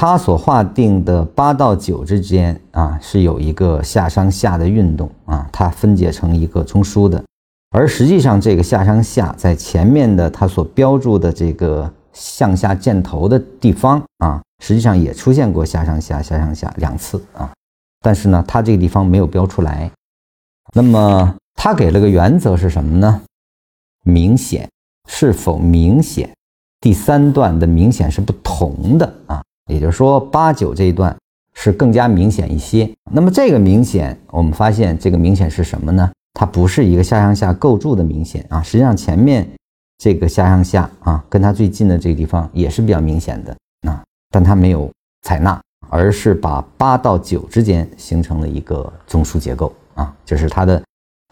它所划定的八到九之间啊，是有一个下上下的运动啊，它分解成一个中枢的。而实际上，这个下上下在前面的它所标注的这个向下箭头的地方啊，实际上也出现过下上下下上下两次啊，但是呢，它这个地方没有标出来。那么，它给了个原则是什么呢？明显是否明显？第三段的明显是不同的啊。也就是说，八九这一段是更加明显一些。那么这个明显，我们发现这个明显是什么呢？它不是一个下上下构筑的明显啊。实际上前面这个下上下啊，跟它最近的这个地方也是比较明显的啊，但它没有采纳，而是把八到九之间形成了一个中枢结构啊，就是它的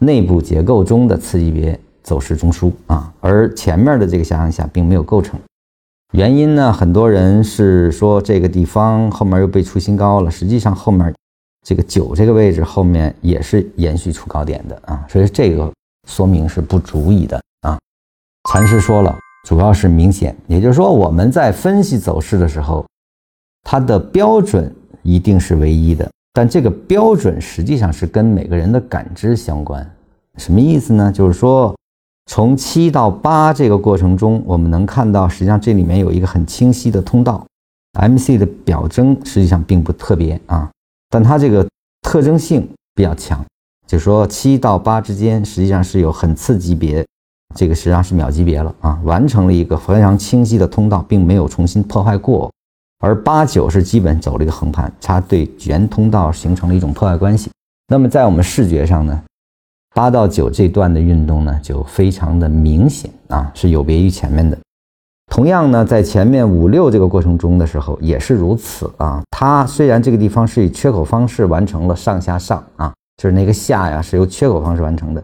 内部结构中的次级别走势中枢啊，而前面的这个下上下并没有构成。原因呢？很多人是说这个地方后面又被出新高了。实际上后面这个九这个位置后面也是延续出高点的啊，所以这个说明是不足以的啊。禅师说了，主要是明显，也就是说我们在分析走势的时候，它的标准一定是唯一的，但这个标准实际上是跟每个人的感知相关。什么意思呢？就是说。从七到八这个过程中，我们能看到，实际上这里面有一个很清晰的通道，MC 的表征实际上并不特别啊，但它这个特征性比较强，就是说七到八之间实际上是有很次级别，这个实际上是秒级别了啊，完成了一个非常清晰的通道，并没有重新破坏过，而八九是基本走了一个横盘，它对原通道形成了一种破坏关系。那么在我们视觉上呢？八到九这段的运动呢，就非常的明显啊，是有别于前面的。同样呢，在前面五六这个过程中的时候也是如此啊。它虽然这个地方是以缺口方式完成了上下上啊，就是那个下呀是由缺口方式完成的，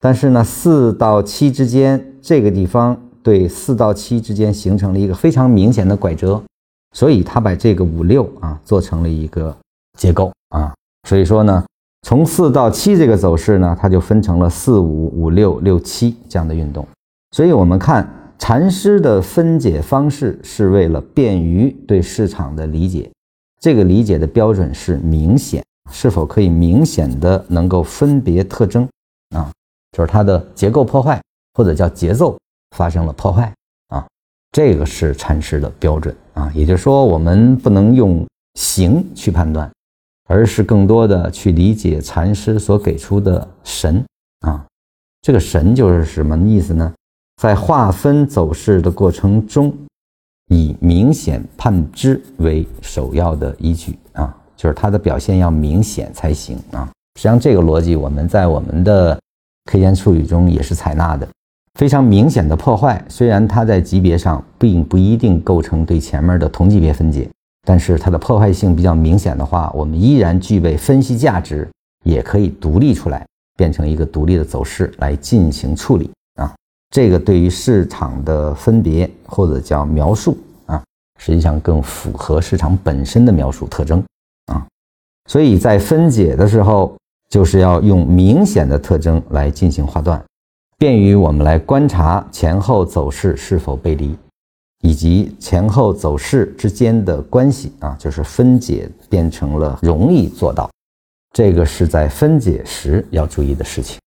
但是呢，四到七之间这个地方对四到七之间形成了一个非常明显的拐折，所以它把这个五六啊做成了一个结构啊，所以说呢。从四到七这个走势呢，它就分成了四五五六六七这样的运动。所以，我们看禅师的分解方式是为了便于对市场的理解。这个理解的标准是明显，是否可以明显的能够分别特征啊？就是它的结构破坏或者叫节奏发生了破坏啊？这个是禅师的标准啊。也就是说，我们不能用形去判断。而是更多的去理解禅师所给出的神啊，这个神就是什么意思呢？在划分走势的过程中，以明显判知为首要的依据啊，就是它的表现要明显才行啊。实际上，这个逻辑我们在我们的 K 线术语中也是采纳的。非常明显的破坏，虽然它在级别上并不一定构成对前面的同级别分解。但是它的破坏性比较明显的话，我们依然具备分析价值，也可以独立出来，变成一个独立的走势来进行处理啊。这个对于市场的分别或者叫描述啊，实际上更符合市场本身的描述特征啊。所以在分解的时候，就是要用明显的特征来进行划断，便于我们来观察前后走势是否背离。以及前后走势之间的关系啊，就是分解变成了容易做到，这个是在分解时要注意的事情。